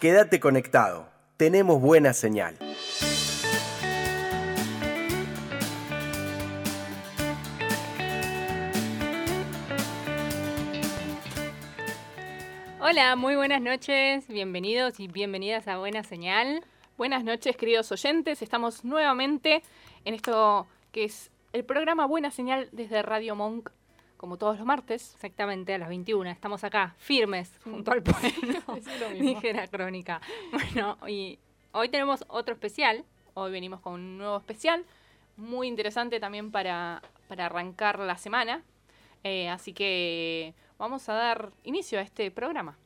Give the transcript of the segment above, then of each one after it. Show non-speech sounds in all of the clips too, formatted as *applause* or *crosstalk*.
Quédate conectado. Tenemos buena señal. Hola, muy buenas noches, bienvenidos y bienvenidas a Buena Señal. Buenas noches, queridos oyentes. Estamos nuevamente en esto que es el programa Buena Señal desde Radio Monk, como todos los martes. Exactamente, a las 21. Estamos acá, firmes, junto al pueblo. *laughs* Dije la crónica. Bueno, y hoy tenemos otro especial. Hoy venimos con un nuevo especial, muy interesante también para, para arrancar la semana. Eh, así que vamos a dar inicio a este programa.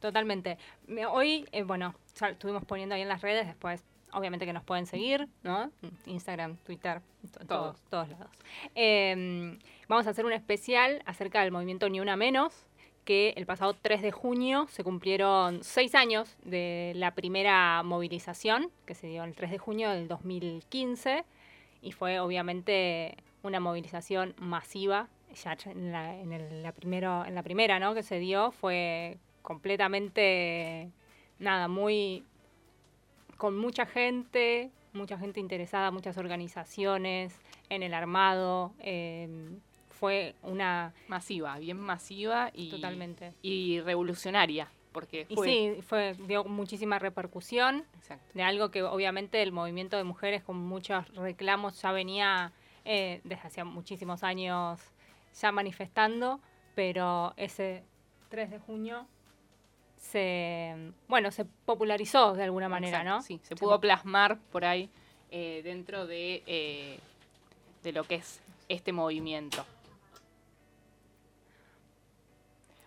Totalmente. Me- Hoy, eh, bueno, ya estuvimos poniendo ahí en las redes, después obviamente que nos pueden seguir, ¿no? Instagram, Twitter, to- todos, todos lados. Eh, vamos a hacer un especial acerca del movimiento Ni Una Menos, que el pasado 3 de junio se cumplieron seis años de la primera movilización, que se dio el 3 de junio del 2015, y fue obviamente una movilización masiva. Ya en la, en en la primera ¿no? que se dio fue completamente, nada, muy, con mucha gente, mucha gente interesada, muchas organizaciones en el armado. eh, fue una... Masiva, bien masiva y, Totalmente. y revolucionaria. Porque Y sí, fue, dio muchísima repercusión Exacto. de algo que obviamente el movimiento de mujeres con muchos reclamos ya venía eh, desde hacía muchísimos años ya manifestando, pero ese 3 de junio se, bueno, se popularizó de alguna manera, Exacto, ¿no? Sí, se Se pudo plasmar por ahí eh, dentro de, eh, de lo que es este movimiento.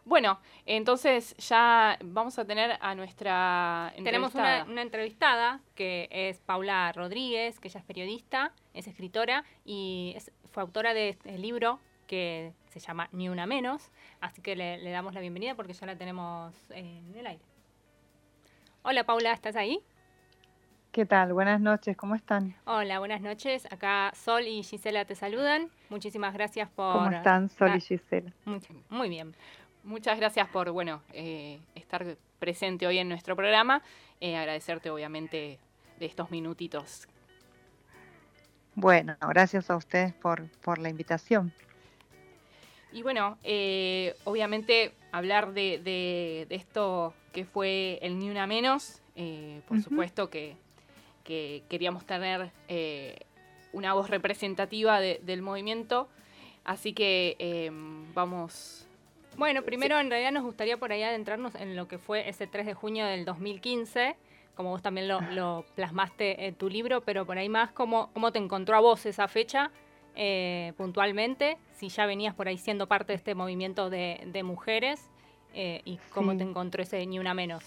Bueno, entonces ya vamos a tener a nuestra Tenemos entrevistada. una, una entrevistada que es Paula Rodríguez, que ella es periodista, es escritora y es- fue autora de este libro que se llama Ni una menos. Así que le, le damos la bienvenida porque ya la tenemos en el aire. Hola Paula, ¿estás ahí? ¿Qué tal? Buenas noches, ¿cómo están? Hola, buenas noches. Acá Sol y Gisela te saludan. Muchísimas gracias por... ¿Cómo están, Sol y Gisela? Muy, muy bien. Muchas gracias por bueno eh, estar presente hoy en nuestro programa. Eh, agradecerte obviamente de estos minutitos. Bueno, gracias a ustedes por, por la invitación. Y bueno, eh, obviamente hablar de, de- de esto que fue el Ni Una Menos, por supuesto que, que queríamos tener una voz representativa de- del movimiento, así que vamos... Bueno, primero en realidad nos gustaría por ahí adentrarnos en lo que fue ese 3 de junio del 2015, como vos también lo, lo plasmaste en tu libro, pero por ahí más cómo, cómo te encontró a vos esa fecha eh, puntualmente, si ya venías por ahí siendo parte de este movimiento de, de mujeres eh, y cómo Sí. te encontró ese Ni Una Menos.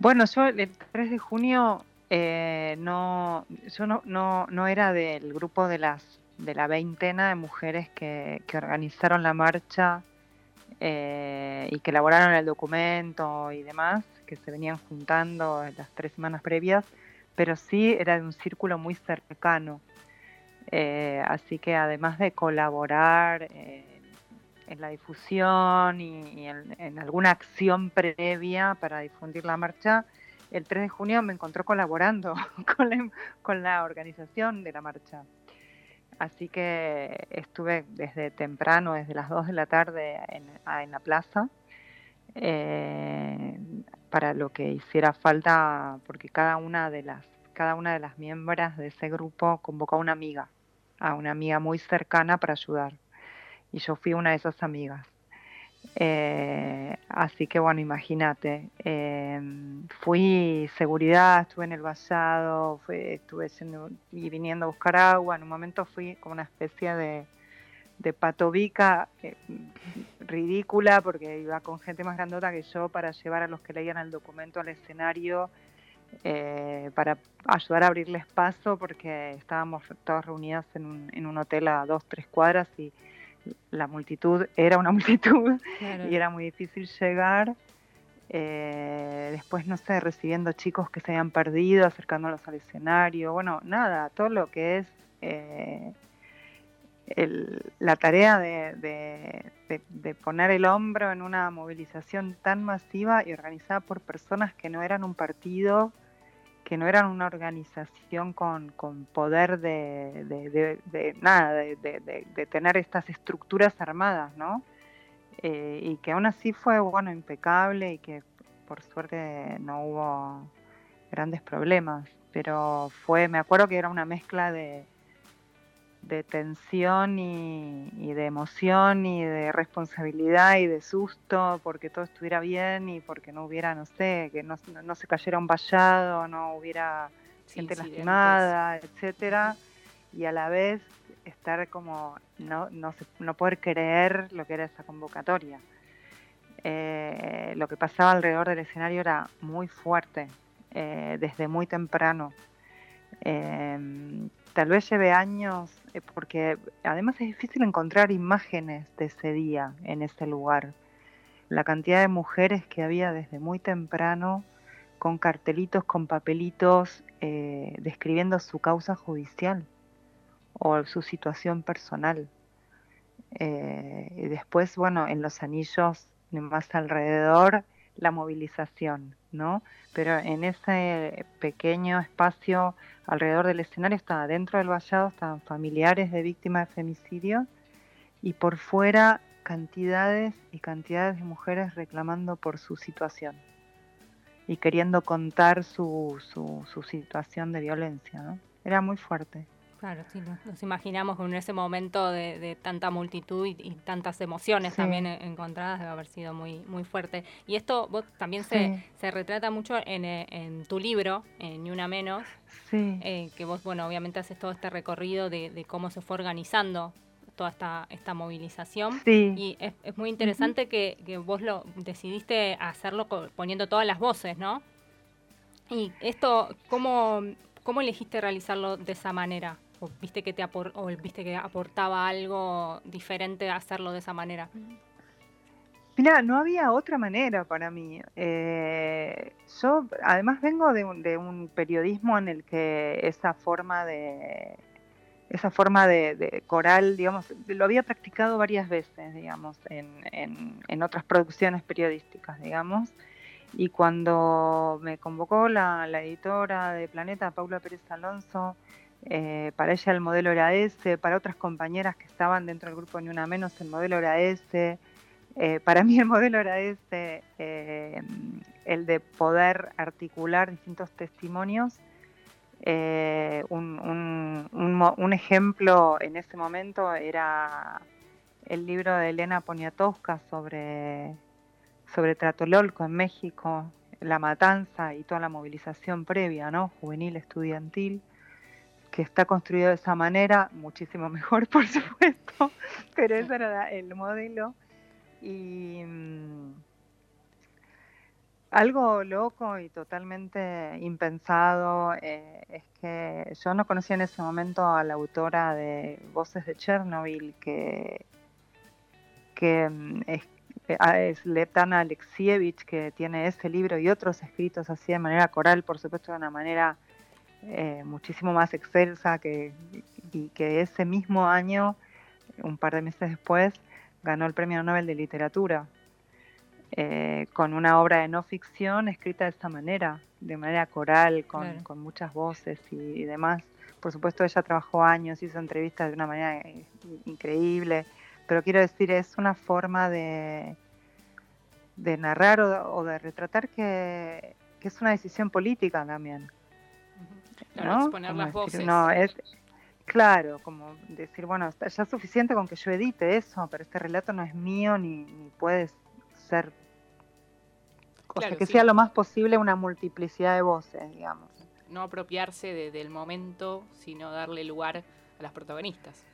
Bueno, yo el 3 de junio eh, no, yo no, no, no era del grupo de las de la veintena de mujeres que, que organizaron la marcha eh, y que elaboraron el documento y demás, que se venían juntando las tres semanas previas, pero sí era de un círculo muy cercano. Eh, así que además de colaborar en la difusión y, en alguna acción previa para difundir la marcha, el 3 de junio me encontró colaborando *laughs* con la, con la organización de la marcha. Así que estuve desde temprano, desde las 2 de la tarde en, la plaza, eh, para lo que hiciera falta, porque cada una de las cada una de las miembros de ese grupo convocó a una amiga, a una amiga muy cercana para ayudar. Y yo fui una de esas amigas. Eh, así que bueno, imagínate, eh, fui seguridad, estuve en el vallado, estuve yendo y viniendo a buscar agua, en un momento fui como una especie de, de patobica, eh, ridícula porque iba con gente más grandota que yo para llevar a los que leían el documento al escenario eh, para ayudar a abrirles paso porque estábamos todas reunidas en un, en un hotel a dos, tres cuadras y la multitud era una *laughs* multitud y era muy difícil llegar. Eh, después, no sé, recibiendo chicos que se habían perdido, acercándolos al escenario, bueno, nada, todo lo que es eh, la tarea de, de, poner el hombro en una movilización tan masiva y organizada por personas que no eran un partido, que no eran una organización con, con poder de, nada, de, tener estas estructuras armadas, ¿no? Eh, y que aún así fue, bueno, impecable y que por suerte no hubo grandes problemas, pero fue, me acuerdo que era una mezcla de, de tensión y, de emoción y de responsabilidad y de susto porque todo estuviera bien y porque no hubiera, no sé, que no, se cayera un vallado, no hubiera gente lastimada, etcétera, y a la vez estar como no, no, no poder creer lo que era esa convocatoria. Eh, lo que pasaba alrededor del escenario era muy fuerte, eh, desde muy temprano. Eh, tal vez lleve años, eh, porque además es difícil encontrar imágenes de ese día en ese lugar. La cantidad de mujeres que había desde muy temprano, con cartelitos, con papelitos, eh, describiendo su causa judicial o su situación personal. Eh, y después, bueno, en los anillos más alrededor, la movilización, ¿no? Pero en ese pequeño espacio alrededor del escenario estaba dentro del vallado, estaban familiares de víctimas de femicidio y por fuera cantidades y cantidades de mujeres reclamando por su situación y queriendo contar su, su, su situación de violencia, ¿no? Era muy fuerte. Claro, sí, nos, imaginamos que en ese momento de, tanta multitud y, tantas emociones también encontradas debe haber sido muy muy fuerte. Y esto vos también se, se retrata mucho en, eh, en, tu libro, en Ni Una Menos, eh, que vos, bueno, obviamente haces todo este recorrido de, cómo se fue organizando toda esta, esta movilización. Y es, muy interesante que, que, vos lo decidiste hacerlo poniendo todas las voces, ¿no? Y esto, ¿cómo, cómo elegiste realizarlo de esa manera? O viste que te o viste que aportaba algo diferente hacerlo de esa manera? Mira, no había otra manera para mí. Eh, yo además vengo de un, periodismo en el que esa forma de esa forma de, coral, digamos, lo había practicado varias veces, digamos, en, en, otras producciones periodísticas, digamos. Y cuando me convocó la, la editora de Planeta, Paula Pérez Alonso, eh, para ella el modelo era ese, para otras compañeras que estaban dentro del grupo Ni Una Menos el modelo era ese, eh, para mí el modelo era ese, eh, el de poder articular distintos testimonios. Un, ejemplo en ese momento era el libro de Elena Poniatowska sobre, sobre Tratololco en México, la matanza y toda la movilización previa, ¿no? juvenil, estudiantil que está construido de esa manera, muchísimo *laughs* mejor, por supuesto, pero ese era el modelo. Y mm, algo loco y totalmente impensado eh, es que yo no conocía en ese momento a la autora de Voces de Chernobyl, que, que mm, es, es Letana Alexievich, que tiene ese libro y otros escritos así de manera coral, por supuesto de una manera eh, muchísimo más excelsa que, y que ese mismo año, un par de meses después, ganó el Premio Nobel de Literatura eh, con una obra de no ficción escrita de esta manera, de manera coral, con, con muchas voces y, demás. Por supuesto, ella trabajó años, hizo entrevistas de una manera eh, increíble, pero quiero decir, es una forma de, de narrar o, o de retratar que, que es una decisión política también, ¿no? las voces. no, es, claro, como decir, bueno, ya es suficiente con que yo edite eso, pero este relato no es mío ni, puede ser. O sea, que sea lo más posible una multiplicidad de voces, digamos. No apropiarse del momento, sino darle lugar a las protagonistas.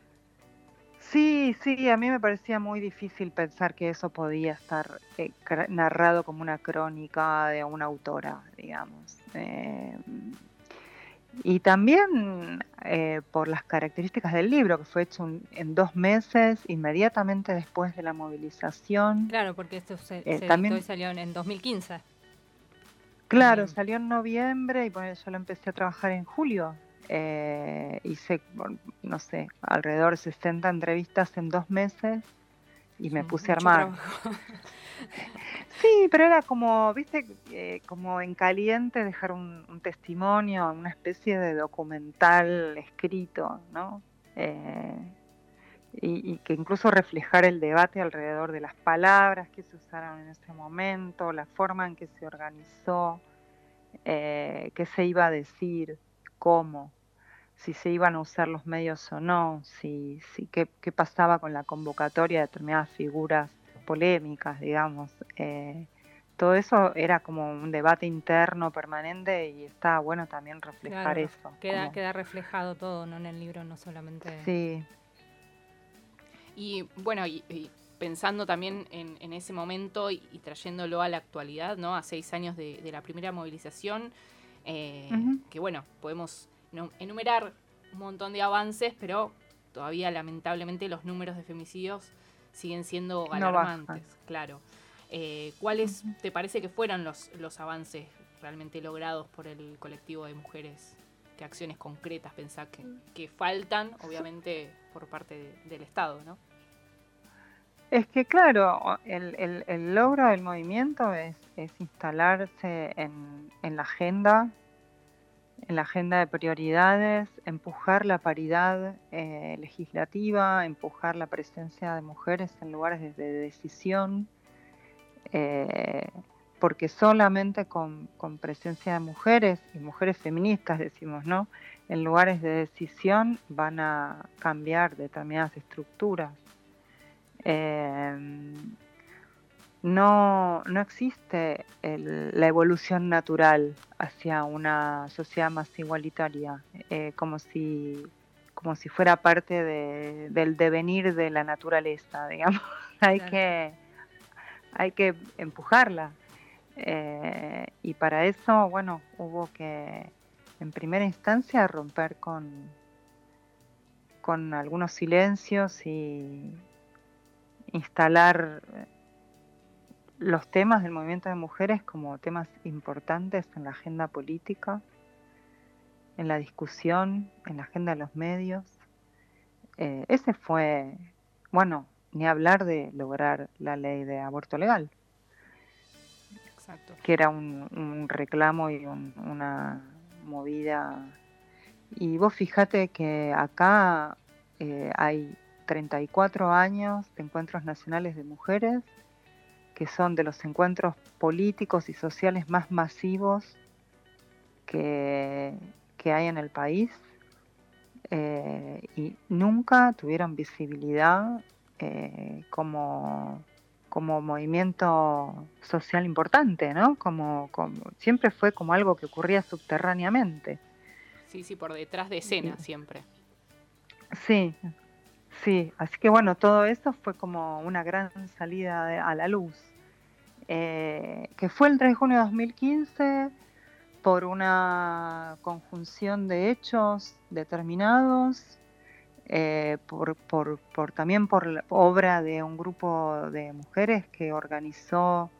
Sí, sí, a mí me parecía muy difícil pensar que eso podía estar eh, narrado como una crónica de una autora, digamos. Eh, y también eh, por las características del libro, que fue hecho un- en dos meses, inmediatamente después de la movilización. Claro, porque esto se, Eh, se también- editó y salió en, en 2015. Claro, También. salió en noviembre y bueno, yo lo empecé a trabajar en julio. Eh, hice, no sé, alrededor de 60 entrevistas en dos meses y me puse a armar. *laughs* Sí, pero era como, viste, eh, como en caliente dejar un, un testimonio, una especie de documental escrito, ¿no? Eh, y, y que incluso reflejar el debate alrededor de las palabras que se usaron en ese momento, la forma en que se organizó, eh, qué se iba a decir, cómo, si se iban a usar los medios o no, si, si qué, qué pasaba con la convocatoria de determinadas figuras polémicas, digamos. eh, todo eso era como un debate interno permanente y está bueno también reflejar Claro, eso. Queda, como- queda reflejado todo, ¿no? En el libro, no solamente. Sí, Y bueno, y, y pensando también en, en ese momento y, y trayéndolo a la actualidad, ¿no? A seis años de, de la primera movilización, eh, que bueno, podemos enumerar un montón de avances, pero todavía lamentablemente los números de femicidios siguen siendo alarmantes, claro. Eh, ¿Cuáles te parece que fueron los, los avances realmente logrados por el colectivo de mujeres? ¿Qué acciones concretas pensás que, que faltan, obviamente, por parte de- del Estado, ¿no? Es que claro, el, el- el logro del movimiento es, es instalarse en, en la agenda, en la agenda de prioridades, empujar la paridad eh, legislativa, empujar la presencia de mujeres en lugares de, de decisión, eh, porque solamente con, con presencia de mujeres y mujeres feministas, decimos, ¿no? En lugares de decisión van a cambiar determinadas estructuras. Eh, no, no existe el- la evolución natural hacia una sociedad más igualitaria, eh, como, si, como si fuera parte de- del devenir de la naturaleza, *laughs* digamos. hay, Claro. que, hay que empujarla. Eh, y para eso, bueno, hubo que, en primera instancia, romper con, con algunos silencios y instalar los temas del movimiento de mujeres como temas importantes en la agenda política, en la discusión, en la agenda de los medios. Eh, ese fue, bueno, ni hablar de lograr la ley de aborto legal, Exacto. que era un, un reclamo y un- una movida. Y vos fíjate que acá eh, hay 34 años de encuentros nacionales de mujeres, que son de los encuentros políticos y sociales más masivos que, que hay en el país. eh, y nunca tuvieron visibilidad eh, como, como movimiento social importante, ¿no? Como, como- siempre fue como algo que ocurría subterráneamente. Sí, sí, por detrás de escena siempre. Sí, sí, así que bueno, todo eso fue como una gran salida de- a la luz, eh, que fue el 3 de junio de 2015 por una conjunción de hechos determinados, eh, por, por- también por la obra de un grupo de mujeres que organizó,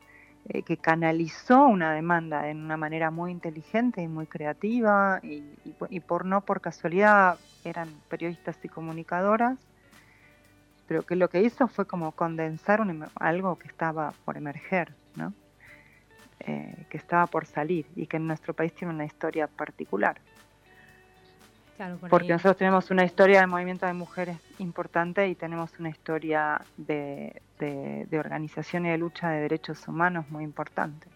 eh, que canalizó una demanda en una manera muy inteligente y muy creativa, y, y y por no por casualidad eran periodistas y comunicadoras, pero que lo que hizo fue como condensar un algo que estaba por emerger, ¿no? Eh, que estaba por salir y que en nuestro país tiene una historia particular. Claro, por Porque ahí. nosotros tenemos una historia de movimiento de mujeres importante y tenemos una historia de, de- de organización y de lucha de derechos humanos muy importante.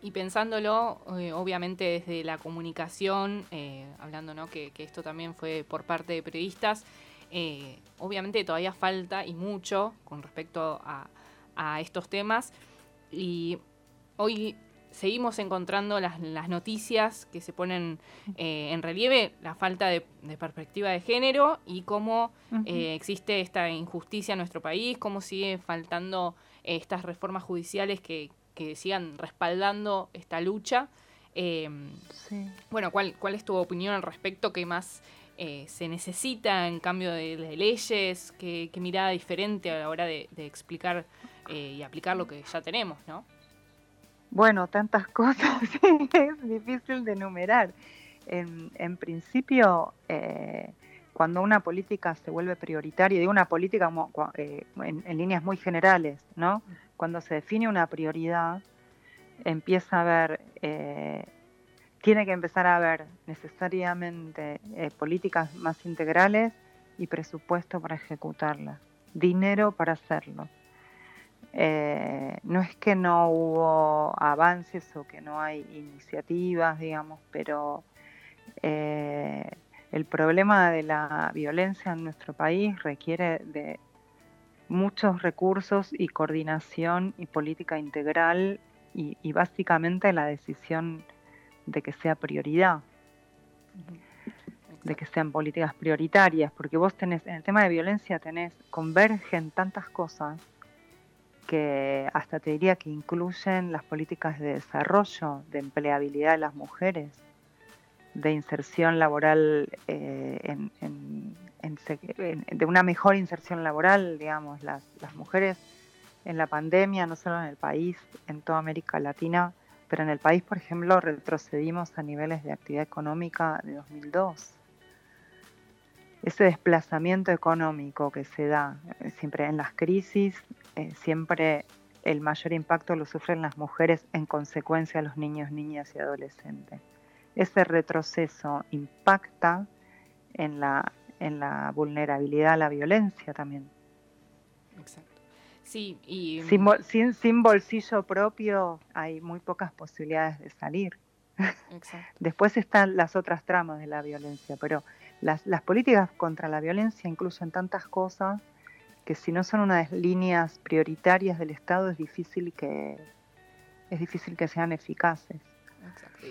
Y pensándolo, eh, obviamente desde la comunicación, eh, hablando ¿no? que, que esto también fue por parte de periodistas, eh, obviamente todavía falta y mucho con respecto a, a estos temas. Y hoy seguimos encontrando las, las noticias que se ponen eh, en relieve la falta de, perspectiva de género y cómo eh, existe esta injusticia en nuestro país, cómo sigue faltando eh, estas reformas judiciales que, que, sigan respaldando esta lucha. Bueno, ¿cuál, ¿cuál es tu opinión al respecto? ¿Qué más se necesita en cambio de, leyes? ¿Qué, mirada diferente a la hora de, explicar y aplicar lo que ya tenemos, no? Bueno, tantas *laughs* cosas, es difícil de enumerar. En, principio, eh, cuando una política se vuelve prioritaria, digo una política eh, en, líneas muy generales, ¿no? Cuando se define una prioridad, empieza a haber, eh, tiene que empezar a haber necesariamente políticas más integrales y presupuesto para ejecutarlas, dinero para hacerlo. Eh, no es que no hubo avances o que no hay iniciativas, digamos, pero eh, el problema de la violencia en nuestro país requiere de muchos recursos y coordinación y política integral y, básicamente la decisión de que sea prioridad, de que sean políticas prioritarias, porque vos tenés, en el tema de violencia tenés, convergen tantas cosas que hasta te diría que incluyen las políticas de desarrollo, de empleabilidad de las mujeres, de inserción laboral, eh, de una mejor inserción laboral, digamos, las, las mujeres en la pandemia, no solo en el país, en toda América Latina, pero en el país, por ejemplo, retrocedimos a niveles de actividad económica de 2002 ese desplazamiento económico que se da eh, siempre en las crisis eh, siempre el mayor impacto lo sufren las mujeres, en consecuencia los niños, niñas y adolescentes. Ese retroceso impacta en la, en la vulnerabilidad a la violencia también. Exacto. Sí, y... sin, sin, bolsillo propio hay muy pocas posibilidades de salir. Exacto. *laughs* Después están las otras tramas de la violencia, pero las, las políticas contra la violencia incluyen tantas cosas que si no son unas líneas prioritarias del Estado es difícil que es difícil que sean eficaces.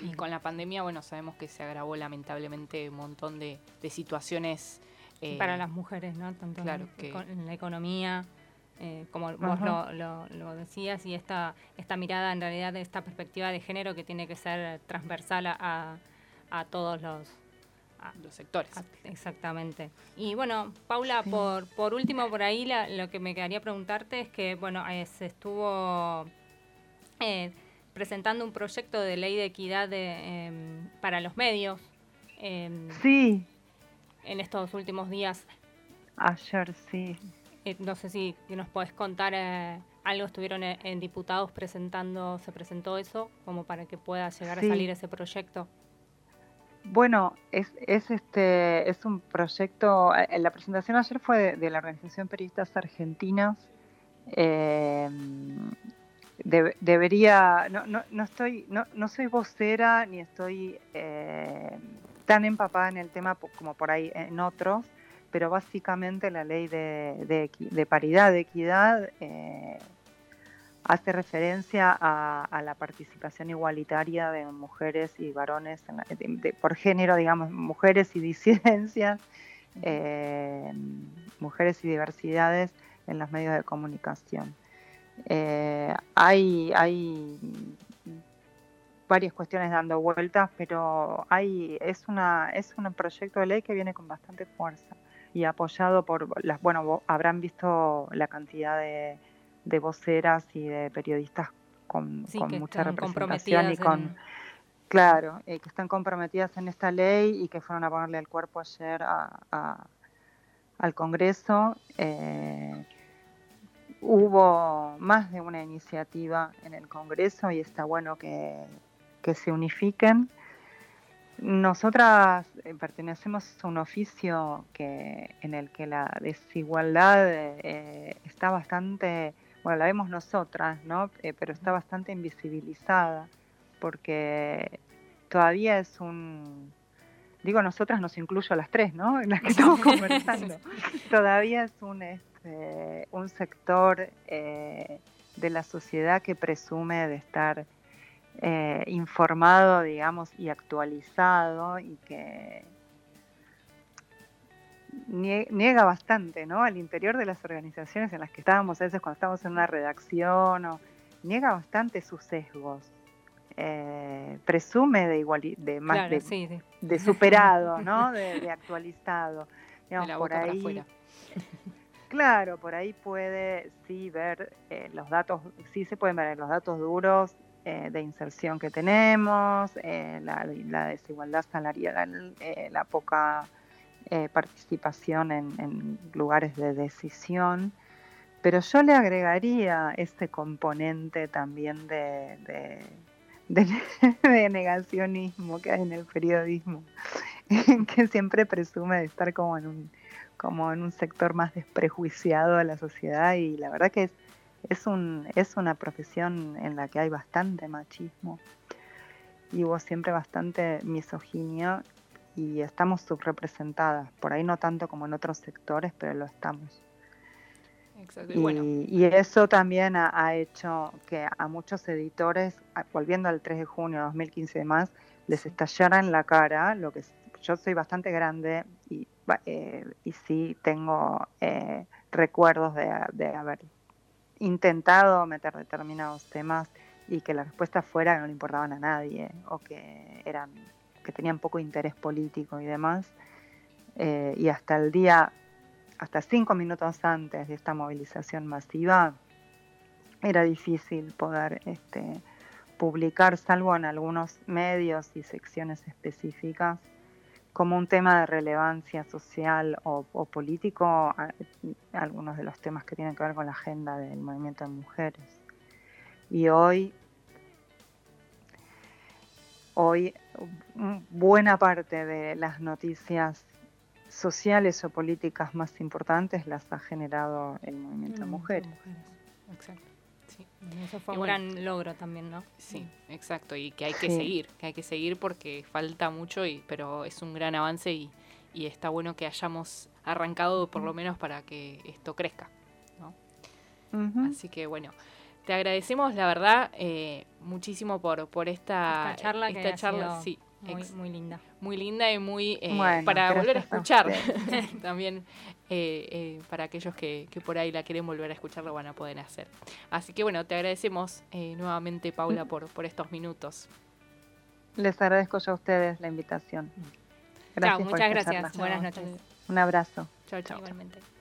Y con la pandemia, bueno, sabemos que se agravó lamentablemente un montón de, situaciones eh, para las mujeres, ¿no? Tanto claro, en, la economía, eh, como vos lo, decías, y esta, esta mirada en realidad de esta perspectiva de género que tiene que ser transversal a, a todos los, los sectores. exactamente. Y bueno, Paula, por, por último, por ahí lo que me quedaría preguntarte es que, bueno, eh, se estuvo eh, presentando un proyecto de ley de equidad em, para los medios. Em, sí. En estos últimos días. Ayer, sí. Eh, no sé si nos podés contar algo, estuvieron en, diputados presentando, se presentó eso, como para que pueda llegar a salir ese proyecto. Bueno, es, es, este, es un proyecto, eh, la presentación ayer fue de, la Organización Periodistas Argentinas. Em, debería, no, no, no, estoy, no, no soy vocera ni estoy eh, tan empapada en el tema como por ahí en otros, pero básicamente la ley de, de paridad, de equidad, eh, hace referencia a, la participación igualitaria de mujeres y varones por género, digamos, mujeres y disidencias, eh, mujeres y diversidades en los medios de comunicación. Eh, hay, hay varias cuestiones dando vueltas, pero hay, es, una, es un proyecto de ley que viene con bastante fuerza y apoyado por las, bueno, habrán visto la cantidad de de voceras y de periodistas con, mucha representación y con... Claro, eh, que están comprometidas en esta ley y que fueron a ponerle el cuerpo ayer al Congreso. Eh, hubo más de una iniciativa en el Congreso y está bueno que, se unifiquen. Nosotras eh, pertenecemos a un oficio que, en el que la desigualdad está bastante bueno, la vemos nosotras, ¿no? Eh, pero está bastante invisibilizada porque todavía es un, digo nosotras nos incluyo a las tres, ¿no? En las que estamos *laughs* conversando. todavía es un, este, un sector eh, de la sociedad que presume de estar eh, informado, digamos, y actualizado y que niega bastante, ¿no? Al interior de las organizaciones en las que estábamos, a veces cuando estábamos en una redacción, o, niega bastante sus sesgos. Eh, presume de igual de más de, superado, ¿no? *laughs* De, actualizado. por ahí, claro, por ahí puede sí ver eh, los datos, sí se pueden ver los datos duros eh, de inserción que tenemos, la, la, desigualdad salarial, la poca eh, participación en, lugares de decisión, pero yo le agregaría este componente también de, de, *laughs* negacionismo que hay en el periodismo, *laughs* que siempre presume de estar como en un, como en un sector más desprejuiciado de la sociedad y la verdad que es, es, un, es una profesión en la que hay bastante machismo. Y hubo siempre bastante misoginia y estamos subrepresentadas, por ahí no tanto como en otros sectores, pero lo estamos. Y, eso también ha, hecho que a muchos editores, volviendo al 3 de junio de 2015 y demás, les estallara en la cara lo que yo soy bastante grande y, eh, y sí tengo eh, recuerdos de, de, haber intentado meter determinados temas y que la respuesta fuera que no le importaban a nadie o que eran que tenían poco interés político y demás. Eh, y hasta el día, hasta cinco minutos antes de esta movilización masiva, era difícil poder este, publicar, salvo en algunos medios y secciones específicas, como un tema de relevancia social o, político, algunos de los temas que tienen que ver con la agenda del movimiento de mujeres. Y hoy hoy buena parte de las noticias sociales o políticas más importantes las ha generado el movimiento de mujeres. Exacto. Eso fue un gran logro también, ¿no? Sí, exacto, y que hay que seguir, que hay que seguir porque falta mucho, y, pero es un gran avance y, y está bueno que hayamos arrancado por lo menos para que esto crezca, ¿no? Así que bueno, te agradecemos, la verdad, eh, muchísimo por, por esta, charla, esta charla sí, muy, linda. Muy linda y muy eh, para volver a escuchar *laughs* también eh, para aquellos que, que, por ahí la quieren volver a escuchar lo van a poder hacer. Así que bueno, te agradecemos nuevamente Paula por, por estos minutos. Les agradezco yo a ustedes la invitación. Gracias muchas gracias. Buenas noches. Un abrazo. Chao, chao. Igualmente.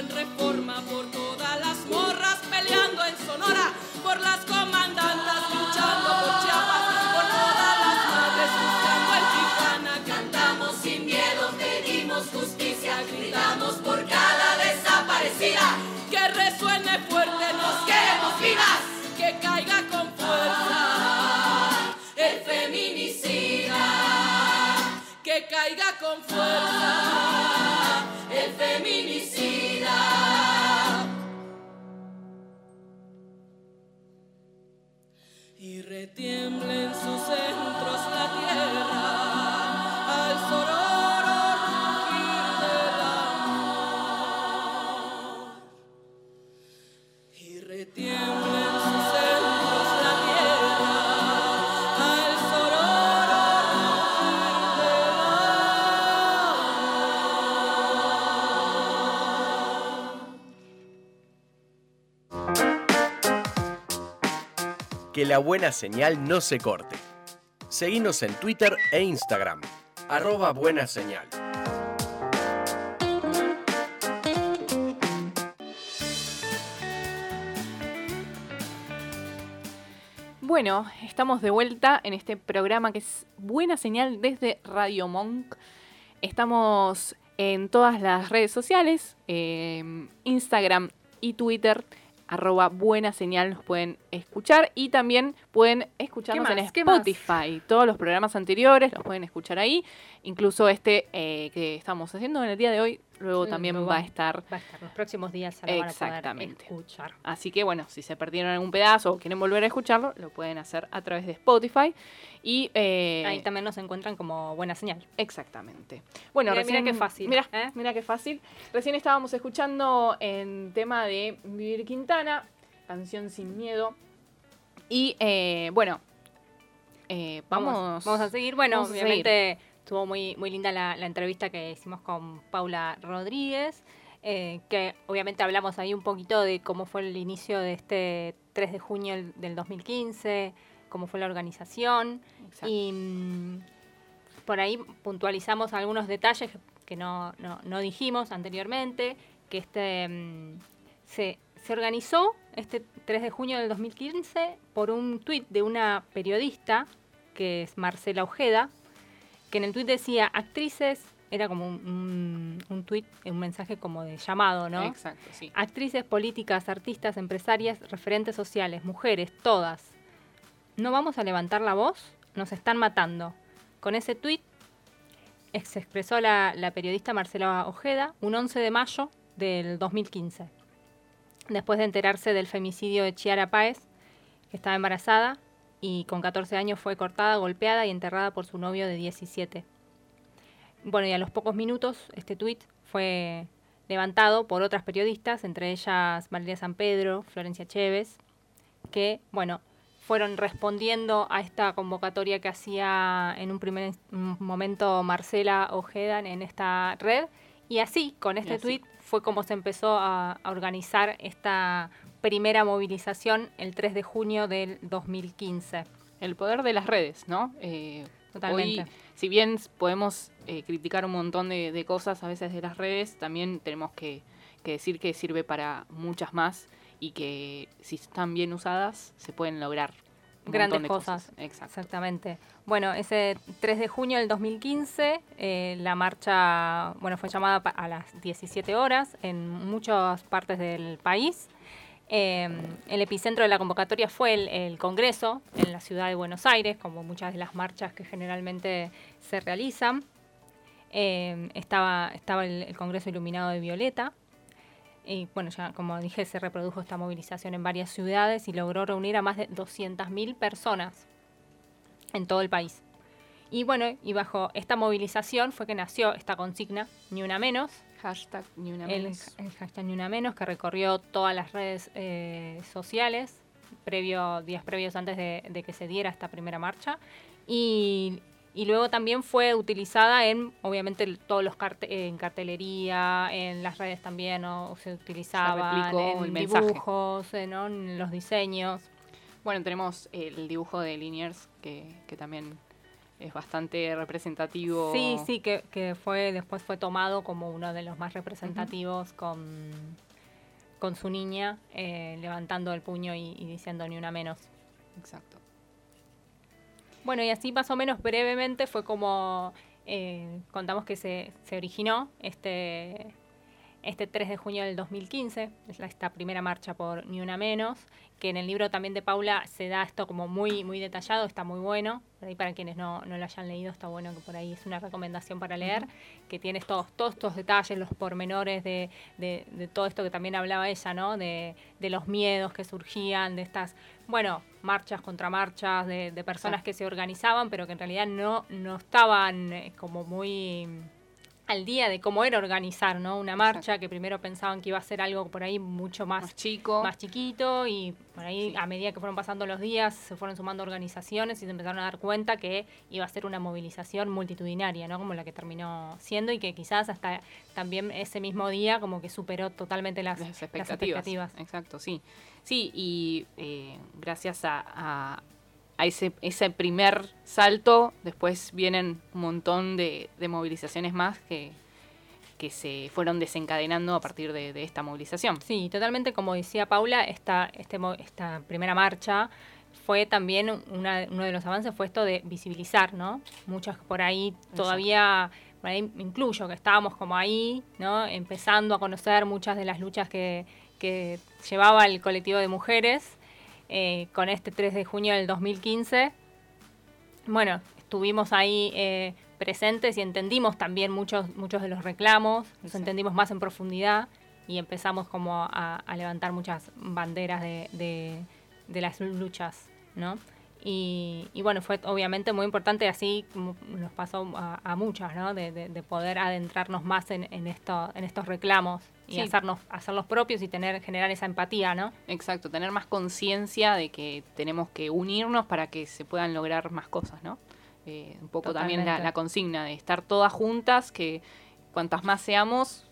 En reforma, por todas las morras peleando en Sonora, por las comandantas luchando por Chiapas, por todas las madres buscando en Tijuana. Cantamos sin miedo, pedimos justicia, gritamos por cada desaparecida. Que resuene fuerte, nos queremos vivas, que caiga con fuerza el feminicida que caiga con fuerza el feminicida. Y retiembla en sus centros la buena señal no se corte. Seguinos en Twitter e Instagram. Arroba buena señal. Bueno, estamos de vuelta en este programa que es Buena Señal desde Radio Monk. Estamos en todas las redes sociales, eh, Instagram y Twitter, arroba Buena Señal, nos pueden escuchar y también pueden escucharnos ¿Qué en. Spotify. Todos los programas anteriores los pueden escuchar ahí, incluso este eh, que estamos haciendo en el día de hoy, luego también luego va a estar Va a estar los próximos días a poder Exactamente. escuchar. Así que bueno, si se perdieron algún pedazo o quieren volver a escucharlo, lo pueden hacer a través de Spotify. Y eh, Ahí también nos encuentran como buena señal. exactamente. Bueno, Mira- recién, mira qué fácil, Mira, ¿eh? mira qué fácil. Recién estábamos escuchando en tema de Vivir Quintana, canción sin miedo. Y eh, bueno, eh, vamos, Vamos, a seguir. Bueno, obviamente estuvo muy, muy linda la, la entrevista que hicimos con Paula Rodríguez, eh, que obviamente hablamos ahí un poquito de cómo fue el inicio de este 3 de junio del- del 2015, cómo fue la organización. Exacto. Y mm, por ahí puntualizamos algunos detalles que no, no- no dijimos anteriormente, que este mm, se, se organizó este 3 de junio del 2015 por un tuit de una periodista, que es Marcela Ojeda, que en el tuit decía actrices, era como un, un, un tuit, un mensaje como de llamado, ¿no? Exacto, sí. Actrices, políticas, artistas, empresarias, referentes sociales, mujeres, todas. ¿No vamos a levantar la voz? Nos están matando. Con ese tuit se expresó la, la periodista Marcela Ojeda un 11 de mayo del 2015. Después de enterarse del femicidio de Chiara Páez, que estaba embarazada y con 14 años fue cortada, golpeada y enterrada por su novio de 17. Bueno, y a los pocos minutos este tuit fue levantado por otras periodistas, entre ellas Valeria San Pedro, Florencia Chévez, que, bueno, fueron respondiendo a esta convocatoria que hacía en un primer momento Marcela Ojeda en esta red. Y así, con este tuit, fue como se empezó a, a organizar esta primera movilización el 3 de junio del 2015. El poder de las redes, ¿no? Eh, Totalmente. Hoy, si bien podemos eh, criticar un montón de, de cosas a veces de las redes, también tenemos que, que decir que sirve para muchas más y que si están bien usadas se pueden lograr Grandes cosas. Exactamente. Bueno, ese 3 de junio del 2015, eh, la marcha bueno, fue llamada a las 17 horas en muchas partes del país. Eh, el epicentro de la convocatoria fue el, Congreso en la ciudad de Buenos Aires, como muchas de las marchas que generalmente se realizan. Eh, estaba estaba el, el Congreso iluminado de violeta. y bueno, ya como dije, se reprodujo esta movilización en varias ciudades y logró reunir a más de 200.000 personas en todo el país. Y bueno, y bajo esta movilización fue que nació esta consigna, ni una menos, Hashtag ni una menos. el hashtag Ni Una Menos, que recorrió todas las redes eh, sociales previo, días previos antes de, de que se diera esta primera marcha. Y, y luego también fue utilizada en, obviamente, todos los carte- en cartelería, en las redes también, ¿no? se utilizaba el en dibujos, eh, ¿no? en los diseños. Bueno, tenemos el dibujo de Liniers, que, que también es bastante representativo. Sí, sí, que, que fue después fue tomado como uno de los más representativos con, con su niña, eh, levantando el puño y, y diciendo ni una menos. Exacto. Bueno, y así más o menos brevemente fue como eh, contamos que se, se originó este, este 3 de junio del 2015, es esta primera marcha por Ni Una Menos, que en el libro también de Paula se da esto como muy, muy detallado, está muy bueno, por ahí para quienes no, no lo hayan leído está bueno que por ahí es una recomendación para leer, que tienes todos, todos estos detalles, los pormenores de, de, de todo esto que también hablaba ella, ¿no? De, de los miedos que surgían, de estas, bueno, marchas contra marchas, de, personas que se organizaban, pero que en realidad no, no estaban eh, como muy al día de cómo era organizar, ¿no? Una marcha que primero pensaban que iba a ser algo por ahí mucho más, Más chico. más chiquito y por ahí Sí. a medida que fueron pasando los días se fueron sumando organizaciones y se empezaron a dar cuenta que iba a ser una movilización multitudinaria, ¿no? Como la que terminó siendo y que quizás hasta también ese mismo día como que superó totalmente las, las las expectativas. expectativas. Exacto, sí. Sí, y eh, gracias a, a- a ese, ese primer salto, después vienen un montón de, de movilizaciones más que, que se fueron desencadenando a partir de, de esta movilización. Sí, totalmente como decía Paula, esta, este, esta primera marcha fue también una- uno de los avances fue esto de visibilizar, ¿no? Muchas por ahí todavía, por ahí me incluyo, que estábamos como ahí, ¿no? Empezando a conocer muchas de las luchas que, que llevaba el colectivo de mujeres eh, con este 3 de junio del 2015. Bueno, estuvimos ahí eh, presentes y entendimos también muchos, muchos de los reclamos, los entendimos más en profundidad y empezamos como a, a levantar muchas banderas de, de- de las luchas, ¿no? Y, y bueno, fue obviamente muy importante, así nos pasó a, a muchas, ¿no? De, de- de poder adentrarnos más en, en, esto, en estos reclamos y Sí. hacernos, hacerlos propios y tener, generar esa empatía, ¿no? Exacto, tener más conciencia de que tenemos que unirnos para que se puedan lograr más cosas, ¿no? Eh, un poco también la, consigna de estar todas juntas, que cuantas más seamos,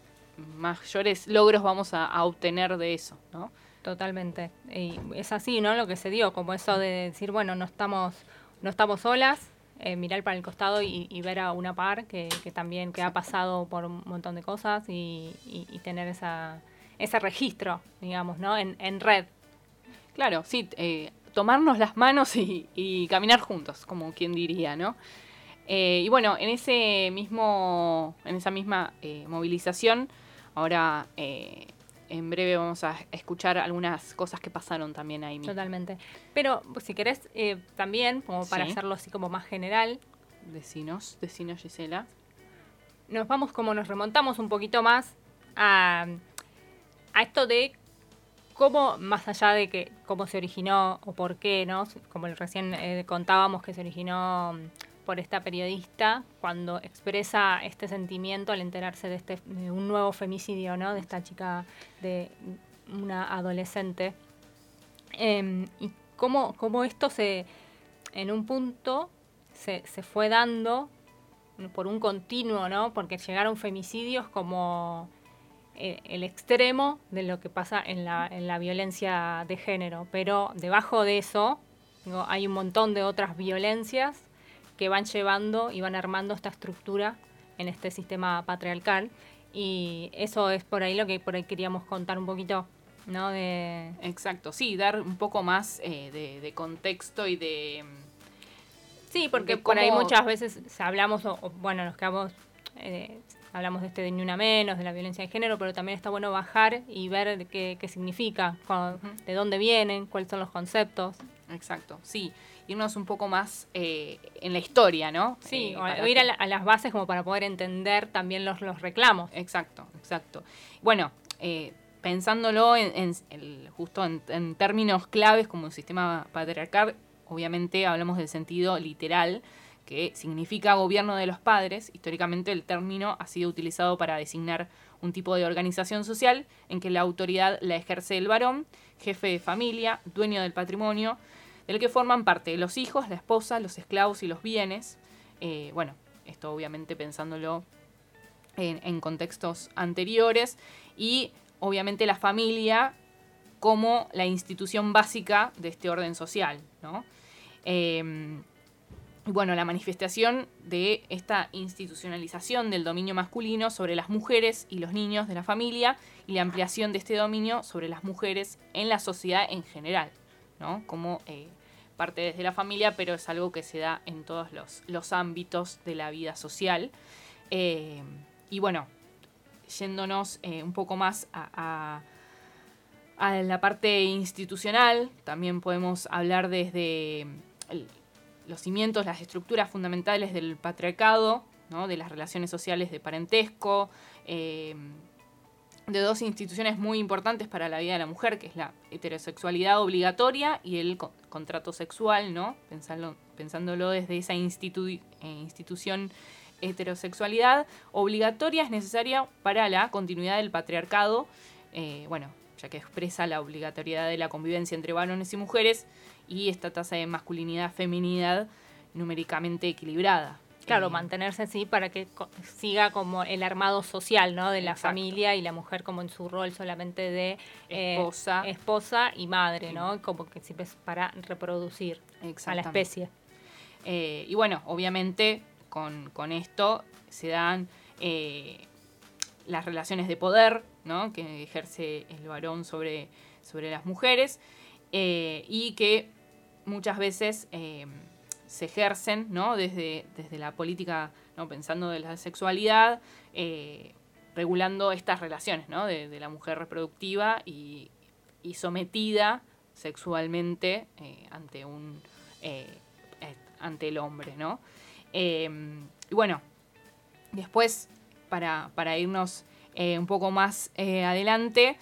mayores logros vamos a, a obtener de eso, ¿no? Totalmente. Y es así, ¿no? Lo que se dio, como eso de decir, bueno, no estamos, no estamos solas, eh, mirar para el costado y, y ver a una par que, que también que ha pasado por un montón de cosas y, y- y tener esa, ese registro, digamos, ¿no? En, en red. Claro, sí, eh, tomarnos las manos y, caminar juntos, como quien diría, ¿no? Eh, y bueno, en ese mismo, en esa misma movilización, ahora en breve vamos a escuchar algunas cosas que pasaron también ahí mismo. Totalmente. Pero pues, si querés, eh, también, como para Sí. hacerlo así como más general, Decinos, decinos Gisela. nos vamos como nos remontamos un poquito más a, a esto de cómo, más allá de que cómo se originó o por qué, ¿no? Como recién eh, contábamos que se originó mm, por esta periodista cuando expresa este sentimiento al enterarse de este de un nuevo femicidio, ¿no? De esta chica de una adolescente. Em, y cómo, cómo esto se en un punto se, se fue dando por un continuo, ¿no? Porque llegaron femicidios como eh, el extremo de lo que pasa en la, en la violencia de género. Pero debajo de eso hay un montón de otras violencias que van llevando y van armando esta estructura en este sistema patriarcal. Y eso es por ahí lo que por ahí queríamos contar un poquito, ¿no? De, Exacto, sí, dar un poco más eh, de, de contexto y de... Sí, porque de por ahí muchas veces hablamos, o, o, bueno, nos quedamos, eh, hablamos de este de ni una menos, de la violencia de género, pero también está bueno bajar y ver qué, qué significa, de dónde vienen, cuáles son los conceptos. Exacto, sí, irnos un poco más eh, en la historia, ¿no? Sí, Eh, o, ir a, la- a las bases como para poder entender también los, los reclamos. Exacto, exacto. Bueno, eh, pensándolo en, justo en, términos claves como un sistema patriarcal, obviamente hablamos del sentido literal, que significa gobierno de los padres. Históricamente el término ha sido utilizado para designar un tipo de organización social en que la autoridad la ejerce el varón, jefe de familia, dueño del patrimonio, del que forman parte los hijos, la esposa, los esclavos y los bienes. Eh, bueno, esto obviamente pensándolo en, contextos anteriores y obviamente la familia como la institución básica de este orden social, ¿no? Em, bueno, la manifestación de esta institucionalización del dominio masculino sobre las mujeres y los niños de la familia y la ampliación de este dominio sobre las mujeres en la sociedad en general, ¿no? Como eh, parte desde la familia, pero es algo que se da en todos los, ámbitos de la vida social. Eh, y bueno, yéndonos eh, un poco más a, la parte institucional, también podemos hablar desde los cimientos, las estructuras fundamentales del patriarcado, de las relaciones sociales de parentesco, eh, de dos instituciones muy importantes para la vida de la mujer, que es la heterosexualidad obligatoria y el contrato sexual, ¿no? pensándolo desde esa eh, institución heterosexualidad obligatoria es necesaria para la continuidad del patriarcado, eh, bueno, ya que expresa la obligatoriedad de la convivencia entre varones y mujeres y esta tasa de masculinidad-feminidad numéricamente equilibrada. Claro, mantenerse así para que siga como el armado social, ¿no? De la familia y la mujer como en su rol solamente de eh, esposa, esposa y madre, ¿no? Como que siempre es para reproducir a la especie. Eh, y bueno, obviamente con, esto se dan eh, las relaciones de poder, ¿no? Que ejerce el varón sobre, sobre las mujeres y que muchas veces se ejercen ¿no? desde, desde la política, ¿no? pensando de la sexualidad, eh, regulando estas relaciones ¿no? de, la mujer reproductiva y, sometida sexualmente eh, ante, un, eh, ante el hombre. ¿no? y bueno, después, para, para irnos un poco más adelante,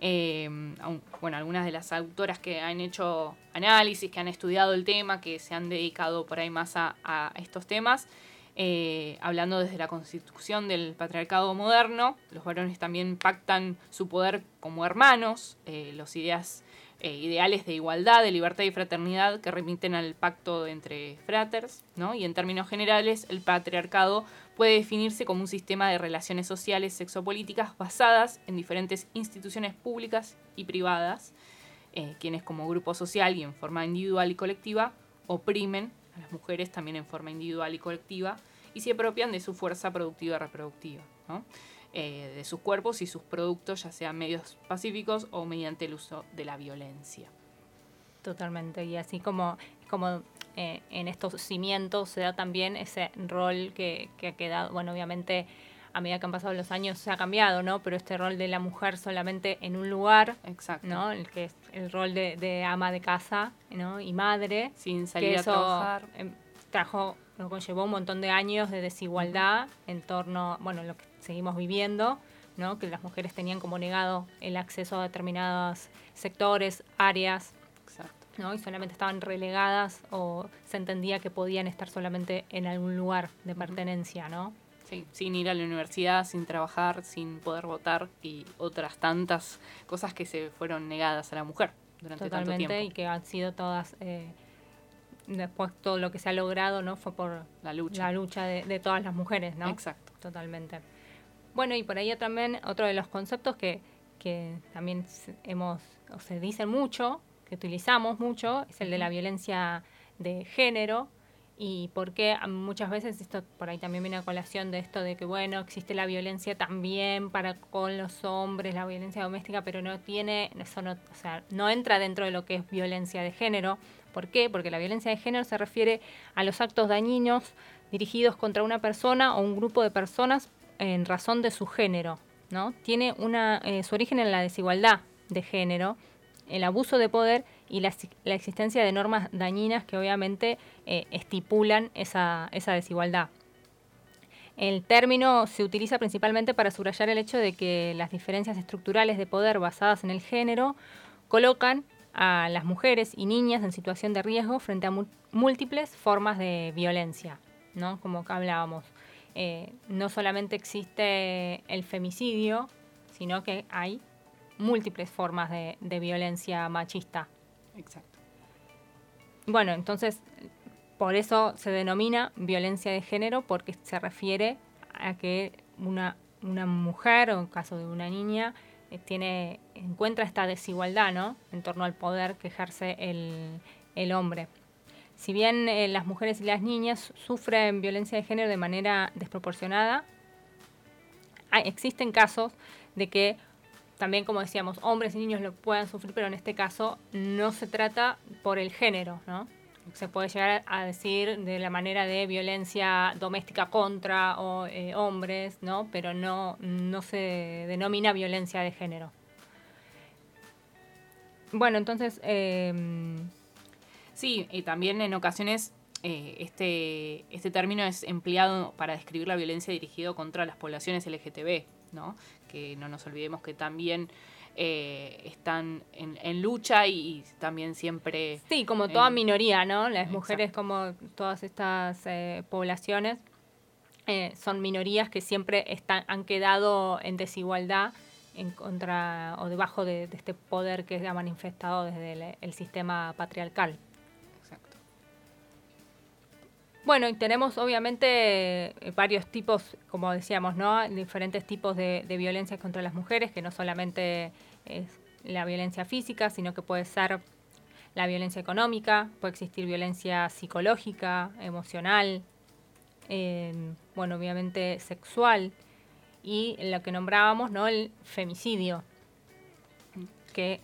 Em, bueno, algunas de las autoras que han hecho análisis, que han estudiado el tema, que se han dedicado por ahí más a, estos temas, eh, hablando desde la constitución del patriarcado moderno, los varones también pactan su poder como hermanos, eh, los ideas, eh, ideales de igualdad, de libertad y fraternidad que remiten al pacto entre fraters, ¿no? y en términos generales el patriarcado puede definirse como un sistema de relaciones sociales sexopolíticas basadas en diferentes instituciones públicas y privadas, eh, quienes como grupo social y en forma individual y colectiva oprimen a las mujeres también en forma individual y colectiva y se apropian de su fuerza productiva y reproductiva, eh, de sus cuerpos y sus productos, ya sean medios pacíficos o mediante el uso de la violencia. Totalmente, y así como, como eh, en estos cimientos se da también ese rol que, ha quedado, bueno, obviamente a medida que han pasado los años se ha cambiado, ¿no? Pero este rol de la mujer solamente en un lugar, Exacto. ¿no? El que es el rol de, ama de casa, ¿no? Y madre. Sin salir a trabajar. Em, trajo, conllevó un montón de años de desigualdad en torno, bueno, lo que seguimos viviendo, ¿no? Que las mujeres tenían como negado el acceso a determinados sectores, áreas, y solamente estaban relegadas o se entendía que podían estar solamente en algún lugar de pertenencia, ¿no? Sí, sin ir a la universidad, sin trabajar, sin poder votar y otras tantas cosas que se fueron negadas a la mujer durante tanto tiempo. y que han sido todas eh, después todo lo que se ha logrado no fue por la lucha. la lucha de, de, todas las mujeres no exacto. Totalmente bueno y por ahí también otro de los conceptos que, que también hemos o se dicen mucho que utilizamos mucho es el de la violencia de género y porque muchas veces esto por ahí también viene a colación de esto de que bueno existe la violencia también para con los hombres la violencia doméstica pero no tiene eso no o sea no entra dentro de lo que es violencia de género ¿por qué? porque la violencia de género se refiere a los actos dañinos dirigidos contra una persona o un grupo de personas en razón de su género no tiene una eh, su origen en la desigualdad de género el abuso de poder y la, existencia de normas dañinas que obviamente eh, estipulan esa, desigualdad. El término se utiliza principalmente para subrayar el hecho de que las diferencias estructurales de poder basadas en el género colocan a las mujeres y niñas en situación de riesgo frente a múltiples formas de violencia, ¿no? Como hablábamos. Eh, no solamente existe el femicidio, sino que hay múltiples formas de, de violencia machista. Exacto. Bueno, entonces por eso se denomina violencia de género, porque se refiere a que una, una mujer, o en caso de una niña, eh, tiene, encuentra esta desigualdad ¿no? en torno al poder que ejerce el, hombre. Si bien eh, las mujeres y las niñas sufren violencia de género de manera desproporcionada, existen casos de que también, como decíamos, hombres y niños lo puedan sufrir, pero en este caso no se trata por el género, ¿no? se puede llegar a decir de la manera de violencia doméstica contra o, eh, hombres, ¿no? Pero no, no se denomina violencia de género. Bueno, entonces... Em, sí, y también en ocasiones eh, este, este término es empleado para describir la violencia dirigida contra las poblaciones LGTB, ¿no? Que no nos olvidemos que también eh, están en, lucha y, también siempre... Sí, como toda minoría, ¿no? Las mujeres como todas estas eh, poblaciones son minorías que siempre están, han quedado en desigualdad en contra o debajo de, este poder que se ha manifestado desde el, sistema patriarcal. Bueno, y tenemos obviamente varios tipos, como decíamos, ¿no? Diferentes tipos de, de violencia contra las mujeres, que no solamente es la violencia física, sino que puede ser la violencia económica, puede existir violencia psicológica, emocional, em, bueno, obviamente sexual, y lo que nombrábamos, ¿no? El femicidio, que...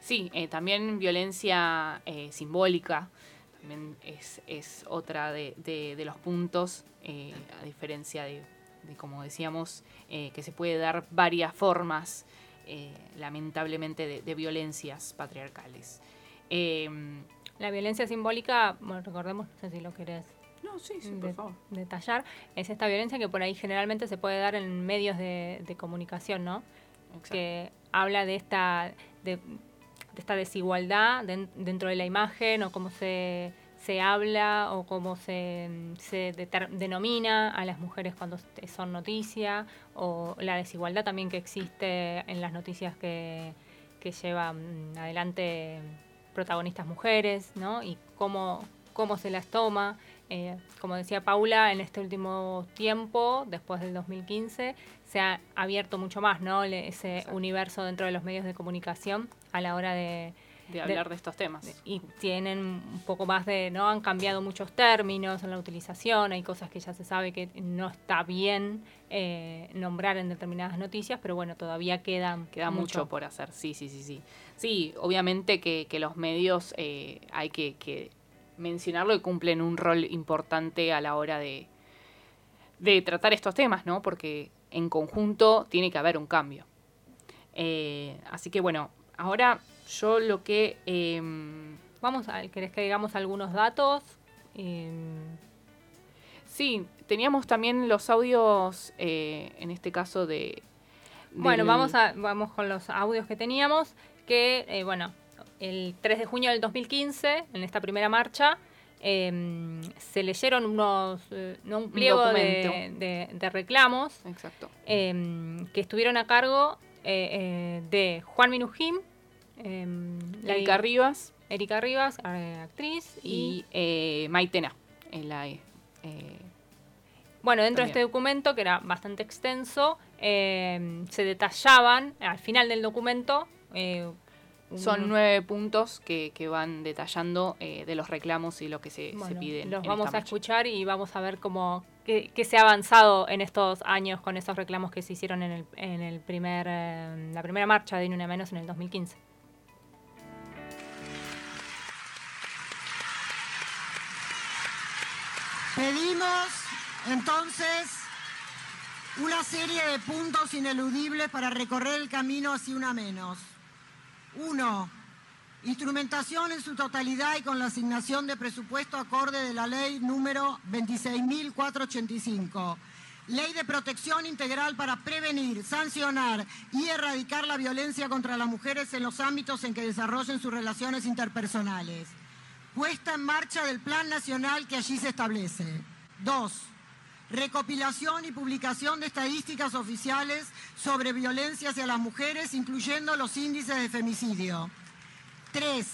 Sí, eh, también violencia eh, simbólica, también es, otra de, los puntos, eh, a diferencia de como decíamos, eh, que se puede dar varias formas, eh, lamentablemente, de, violencias patriarcales. Em, la violencia simbólica, bueno, recordemos, no sé si lo querés no, sí, sí, por favor. detallar, es esta violencia que por ahí generalmente se puede dar en medios de, comunicación, ¿no? Que habla de esta, de, esta desigualdad dentro de la imagen o cómo se se habla o cómo se, se denomina a las mujeres cuando son noticia o la desigualdad también que existe en las noticias que, que llevan adelante protagonistas mujeres, ¿no? Y cómo, cómo se las toma. Eh, como decía Paula, en este último tiempo, después del 2015, se ha abierto mucho más, ¿no? ese universo dentro de los medios de comunicación a la hora de, de hablar de, estos temas. Y tienen un poco más de, ¿no? Han cambiado muchos términos en la utilización, hay cosas que ya se sabe que no está bien eh, nombrar en determinadas noticias, pero bueno, todavía queda, queda mucho. por hacer, sí, sí, sí, sí. Sí, obviamente que, los medios eh, hay que, mencionarlo y cumplen un rol importante a la hora de, de tratar estos temas, ¿no? Porque en conjunto tiene que haber un cambio. Eh, así que bueno, ahora yo lo que... Em, Vamos a, ¿querés que digamos algunos datos? Em, sí, teníamos también los audios, eh, en este caso de... Bueno, vamos, a, vamos con los audios que teníamos, que, eh, bueno, el 3 de junio del 2015, en esta primera marcha, em, se leyeron unos eh, un pliego de, de, reclamos Exacto. que estuvieron a cargo de Juan Minujín, Em, Erika Rivas. Erika Rivas, eh, actriz. Y, eh, Maitena. la, eh, bueno, dentro de este documento, que era bastante extenso, em, se detallaban, al final del documento, son nueve puntos que, van detallando de los reclamos y lo que se, pide. Los vamos a escuchar y vamos a ver cómo qué, se ha avanzado en estos años con esos reclamos que se hicieron en, el, en el primer, la primera marcha de Ni Una Menos en el 2015. Pedimos entonces una serie de puntos ineludibles para recorrer el camino hacia una menos. Uno, Instrumentación en su totalidad y con la asignación de presupuesto acorde de la ley número 26.485. Ley de protección integral para prevenir, sancionar y erradicar la violencia contra las mujeres en los ámbitos en que desarrollen sus relaciones interpersonales. Puesta en marcha del Plan Nacional que allí se establece. Dos, recopilación y publicación de estadísticas oficiales sobre violencia hacia las mujeres, incluyendo los índices de femicidio. Tres,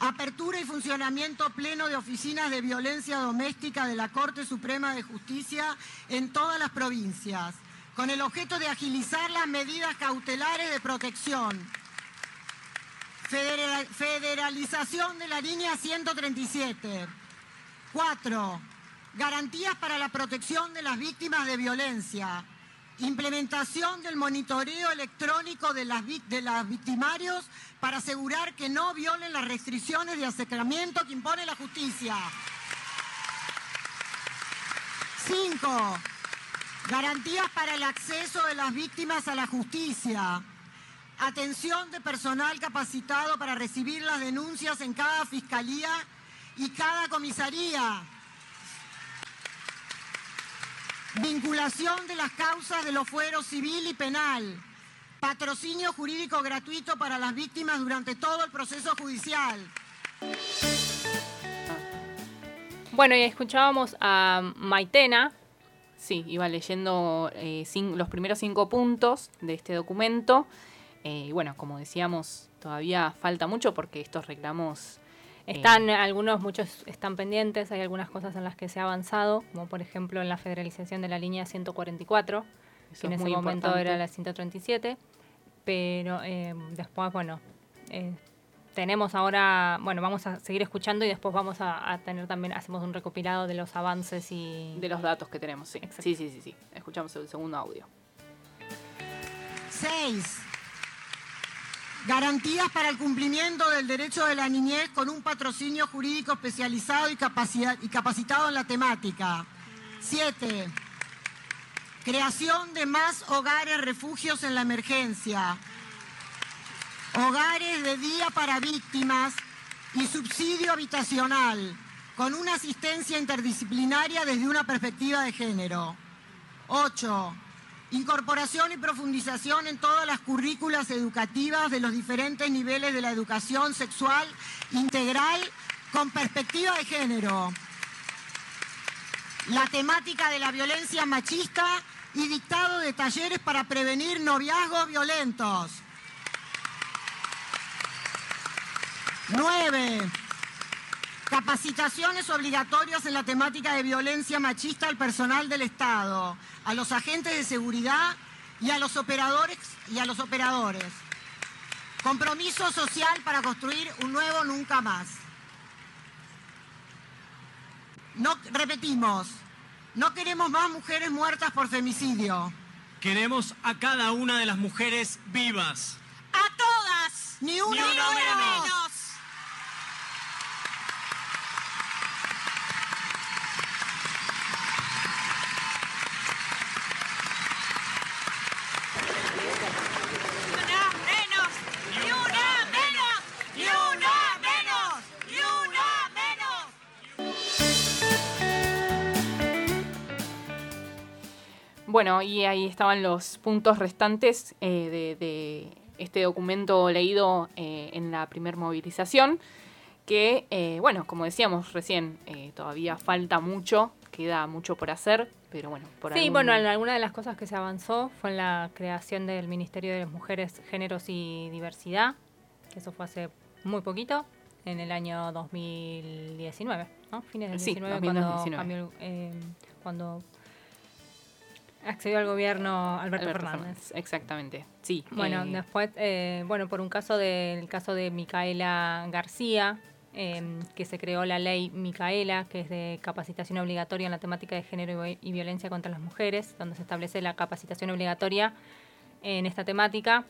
apertura y funcionamiento pleno de oficinas de violencia doméstica de la Corte Suprema de Justicia en todas las provincias, con el objeto de agilizar las medidas cautelares de protección. Federal- federalización de la línea 137. Cuatro, garantías para la protección de las víctimas de violencia. Implementación del monitoreo electrónico de las, de victimarios para asegurar que no violen las restricciones de acercamiento que impone la justicia. Cinco, garantías para el acceso de las víctimas a la justicia. Atención de personal capacitado para recibir las denuncias en cada fiscalía y cada comisaría. Vinculación de las causas de los fueros civil y penal. Patrocinio jurídico gratuito para las víctimas durante todo el proceso judicial. Bueno, y escuchábamos a Maitena, Sí, iba leyendo eh, los primeros cinco puntos de este documento. Eh, y bueno, como decíamos, todavía falta mucho porque estos reclamos Están algunos, muchos están pendientes, hay algunas cosas en las que se ha avanzado, como por ejemplo en la federalización de la línea 144, Eso que en es ese momento importante. era la 137, pero eh, después, bueno, eh, tenemos ahora, bueno, vamos a seguir escuchando y después vamos a, a tener también, hacemos un recopilado de los avances y... de los datos que tenemos, sí. Exacto. Sí, sí, sí, sí. Escuchamos el segundo audio. Seis, garantías para el cumplimiento del derecho de la niñez con un patrocinio jurídico especializado y, y capacitado en la temática. Siete, creación de más hogares refugios en la emergencia. Hogares de día para víctimas y subsidio habitacional, con una asistencia interdisciplinaria desde una perspectiva de género. 8. Incorporación y profundización en todas las currículas educativas de los diferentes niveles de la educación sexual integral con perspectiva de género. La temática de la violencia machista y dictado de talleres para prevenir noviazgos violentos. 9. Capacitaciones obligatorias en la temática de violencia machista al personal del Estado, a los agentes de seguridad y a los operadores y a los operadores. Compromiso social para construir un nuevo nunca más. No repetimos, no queremos más mujeres muertas por femicidio. Queremos a cada una de las mujeres vivas. ¡A todas! ¡Ni una, Ni una menos. menos! Bueno, y ahí estaban los puntos restantes eh, de, de este documento leído eh, en la primer movilización, que, eh, bueno, como decíamos recién, eh, todavía falta mucho, queda mucho por hacer, pero bueno, por Sí, algún- bueno, en alguna de las cosas que se avanzó fue en la creación del Ministerio de las Mujeres, Géneros y Diversidad, que eso fue hace muy poquito, en el año 2019, ¿no? Fines del Sí, 19, 2019. cuando, cambió eh, cuando accedió al gobierno Alberto, Alberto Fernández. Fernández, Exactamente, sí. Bueno, eh, después, eh, bueno, por un caso del caso de Micaela García, eh, que se creó la ley Micaela, que es de capacitación obligatoria en la temática de género y, y violencia contra las mujeres, donde se establece la capacitación obligatoria en esta temática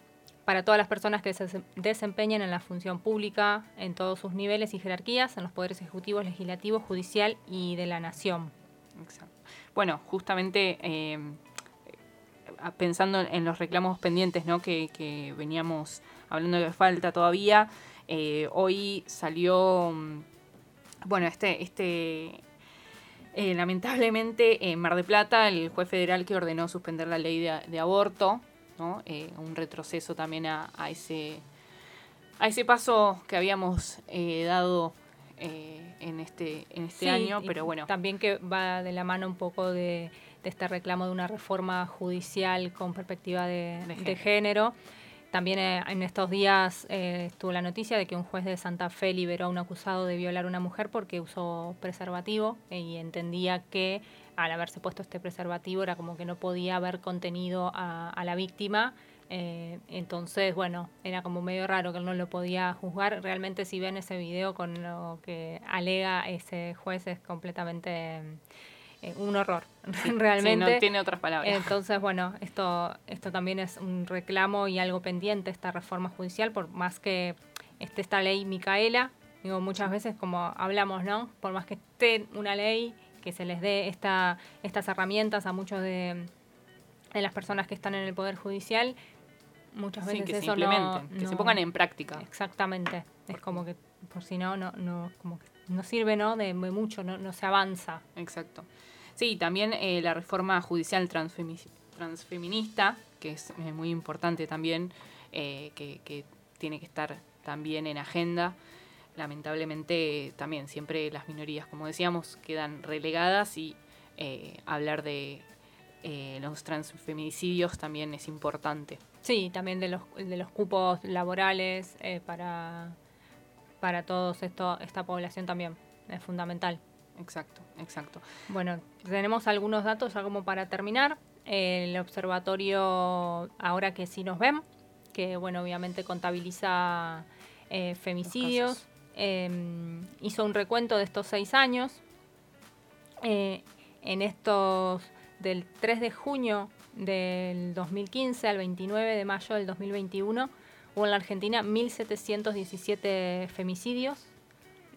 para todas las personas que se desempeñen en la función pública en todos sus niveles y jerarquías, en los poderes ejecutivos, legislativo, judicial y de la nación. Exacto. Bueno, justamente eh, pensando en los reclamos pendientes ¿no? que, que veníamos hablando de falta todavía, Eh, hoy salió, mm, bueno, este, este eh, lamentablemente en Mar de Plata, el juez federal que ordenó suspender la ley de, de aborto, ¿no? Un retroceso también a, a, ese, a ese paso que habíamos dado eh, en este, en este Sí, año, pero bueno. También que va de la mano un poco de, de este reclamo de una reforma judicial con perspectiva de, De de género. También eh, en estos días eh, estuvo la noticia de que un juez de Santa Fe liberó a un acusado de violar a una mujer porque usó preservativo eh, y entendía que al haberse puesto este preservativo era como que no podía haber contenido a, a la víctima. Eh, entonces, bueno, era como medio raro que él no lo podía juzgar. Realmente si ven ese video con lo que alega ese juez es completamente eh, un horror. *laughs* Realmente. Sí, no tiene otras palabras. Entonces, bueno, esto, esto también es un reclamo y algo pendiente, esta reforma judicial, por más que esté esta ley Micaela, digo, muchas veces como hablamos, ¿no? Por más que esté una ley, que se les dé esta, estas herramientas a muchos de, de las personas que están en el Poder Judicial, muchas Sí, veces que se eso no- que se no- pongan en práctica. Exactamente. Es como que, por si no, no, no, como que no sirve, ¿no? De, mucho, no, no se avanza. Exacto. Sí, también eh, la reforma judicial transfemi- transfeminista, que es eh, muy importante también, eh, que, que tiene que estar también en agenda. Lamentablemente también siempre las minorías, como decíamos, quedan relegadas y eh, hablar de eh, los transfeminicidios también es importante. Sí, también de los, de los cupos laborales eh, para, para todos esto, esta población también es fundamental. Exacto, exacto. Bueno, tenemos algunos datos ya como para terminar. El observatorio, ahora que sí nos ven, que bueno, obviamente contabiliza eh, femicidios, eh, hizo un recuento de estos seis años. Eh, en estos, del 3 de junio del 2015 al 29 de mayo del 2021, hubo en la Argentina 1.717 femicidios,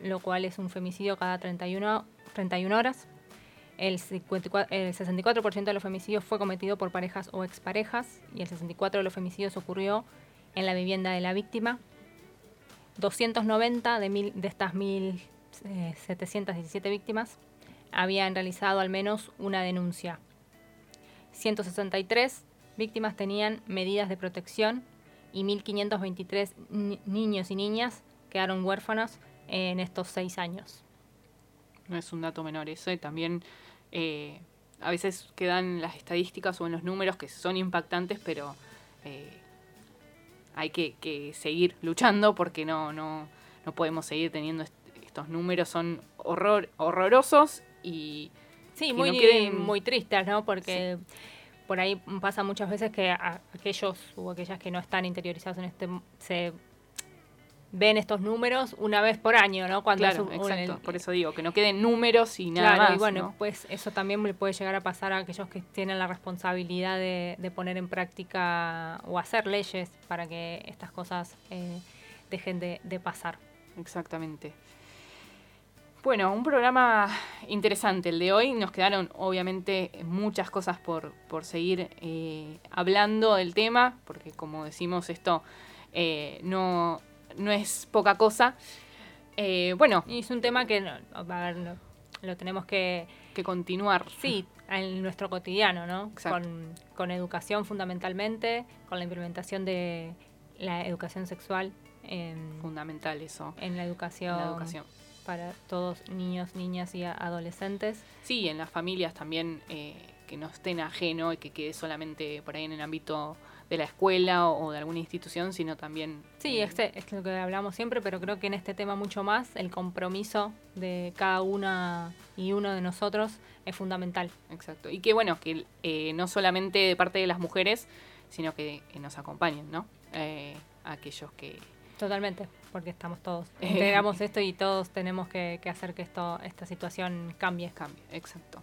lo cual es un femicidio cada 31, 31 horas. El, 54 el 64% de los femicidios fue cometido por parejas o exparejas y el 64% de los femicidios ocurrió en la vivienda de la víctima. 290 de, mil, de estas 1.717 víctimas habían realizado al menos una denuncia. 163 víctimas tenían medidas de protección y 1.523 ni- niños y niñas quedaron huérfanos en estos seis años. No es un dato menor eso también eh, a veces quedan las estadísticas o en los números que son impactantes, pero eh, hay que, seguir luchando porque no, no, no podemos seguir teniendo est- estos números, son horror, horrorosos y Sí, muy, no queden- muy tristes, ¿no? Porque por ahí pasa muchas veces que a- aquellos o aquellas que no están interiorizados en este se ven estos números una vez por año, ¿no? Cuando claro, su- exacto, el- por eso digo, que no queden números y nada Claro, más. y bueno, ¿no? pues eso también le puede llegar a pasar a aquellos que tienen la responsabilidad de, de poner en práctica o hacer leyes para que estas cosas eh, dejen de, de pasar. Exactamente. Bueno, un programa interesante el de hoy. Nos quedaron obviamente muchas cosas por, por seguir eh, hablando del tema, porque como decimos, esto eh, no, no es poca cosa. Eh, bueno, Y es un tema que no- a ver, no- lo tenemos que, que continuar. sí, en nuestro cotidiano, ¿no? Con, con educación fundamentalmente, con la implementación de la educación sexual en, Fundamental eso. en la educación, La educación. Para todos niños, niñas y adolescentes. Sí, en las familias también eh, que no estén ajeno y que quede solamente por ahí en el ámbito de la escuela o, de alguna institución, sino también... Sí, este es lo que hablamos siempre, pero creo que en este tema mucho más el compromiso de cada una y uno de nosotros es fundamental. Exacto. Y que bueno, que eh, no solamente de parte de las mujeres, sino que, que nos acompañen, ¿no? Eh, aquellos que... Totalmente, porque estamos todos, *laughs* integramos esto y todos tenemos que, que hacer que esto, esta situación cambie. Cambie, exacto.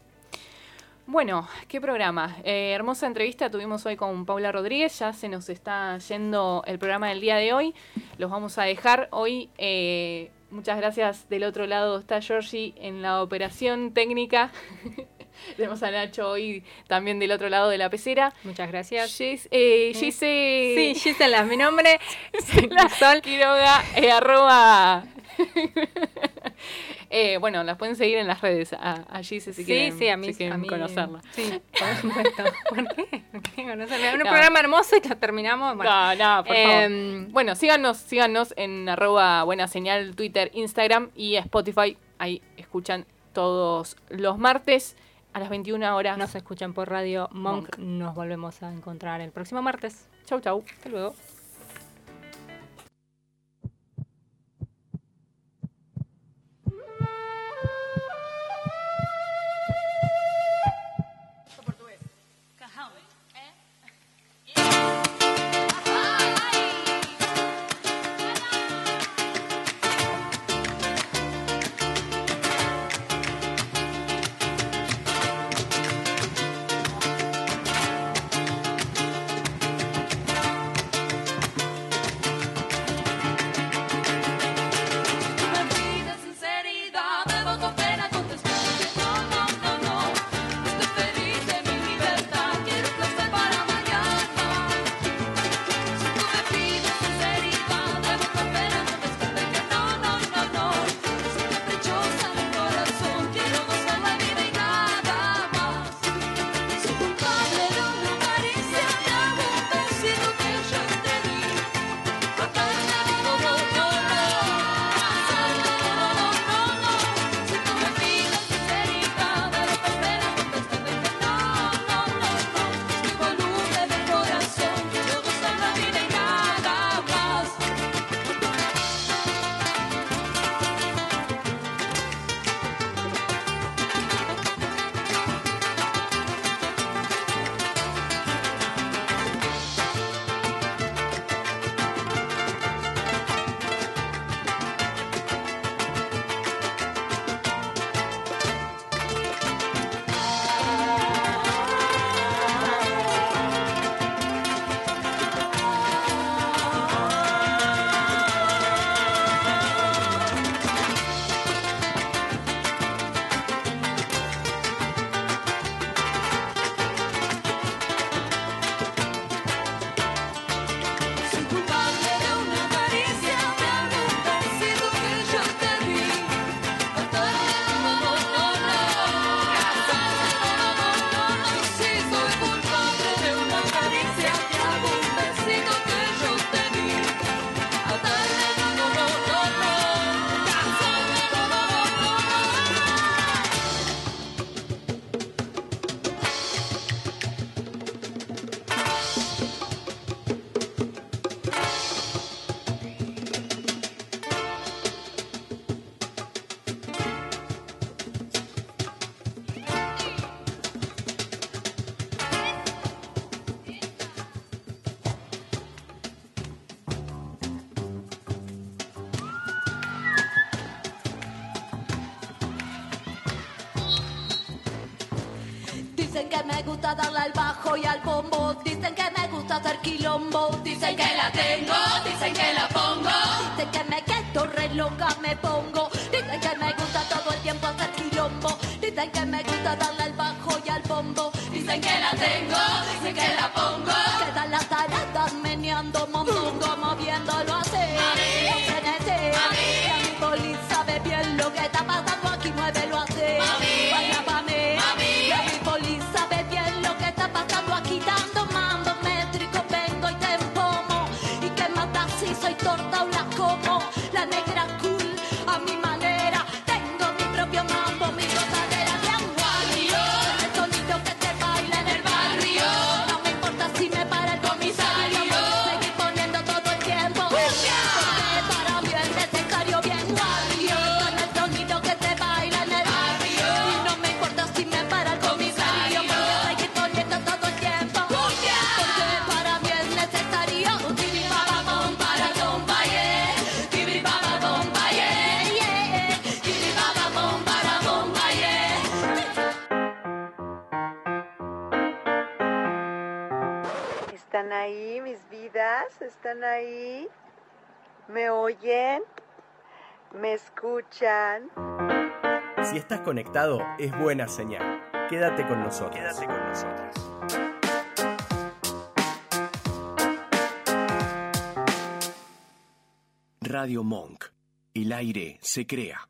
Bueno, qué programa. Eh, hermosa entrevista tuvimos hoy con Paula Rodríguez. Ya se nos está yendo el programa del día de hoy. Los vamos a dejar hoy. eh, muchas gracias. Del otro lado está Georgie en la operación técnica. *laughs* *laughs* Tenemos a Nacho hoy también del otro lado de la pecera. Muchas gracias. Gis, eh, Gise. Sí, Gisela, mi nombre. *laughs* Gisela *laughs* Sol. Quiroga, eh, arroba. Eh, bueno, las pueden seguir en las redes a, a Gise si Sí, quieren, sí, a mí, si quieren a mí- conocerla. Sí, por supuesto. ¿Por qué? Un No. programa hermoso y lo terminamos. Bueno, No, no, por Em, favor. Bueno, síganos, síganos en arroba buena señal, Twitter, Instagram y Spotify. Ahí escuchan todos los martes a las 21 horas. Nos escuchan por Radio Monk. Monk. Nos volvemos a encontrar el próximo martes. Chau, chau. Hasta luego. Dicen que me gusta darle al bajo y al bombo. Dicen que me gusta hacer quilombo. Dicen que la tengo, dicen que la pongo. Dicen que me quedo re loca, me pongo. Dicen que me gusta todo el tiempo hacer quilombo. Dicen que me gusta darle al bajo y al bombo. Dicen que la tengo, dicen que la pongo. Quedan las taradas meneando, mondongo, moviéndolo así. Frenesí. La mi poli sabe bien lo que está pasando aquí, muévelo así. ¿Están ahí? ¿Me oyen? ¿Me escuchan? Si estás conectado, es buena señal. Quédate con nosotros. Quédate con nosotras. Radio Monk. El aire se crea.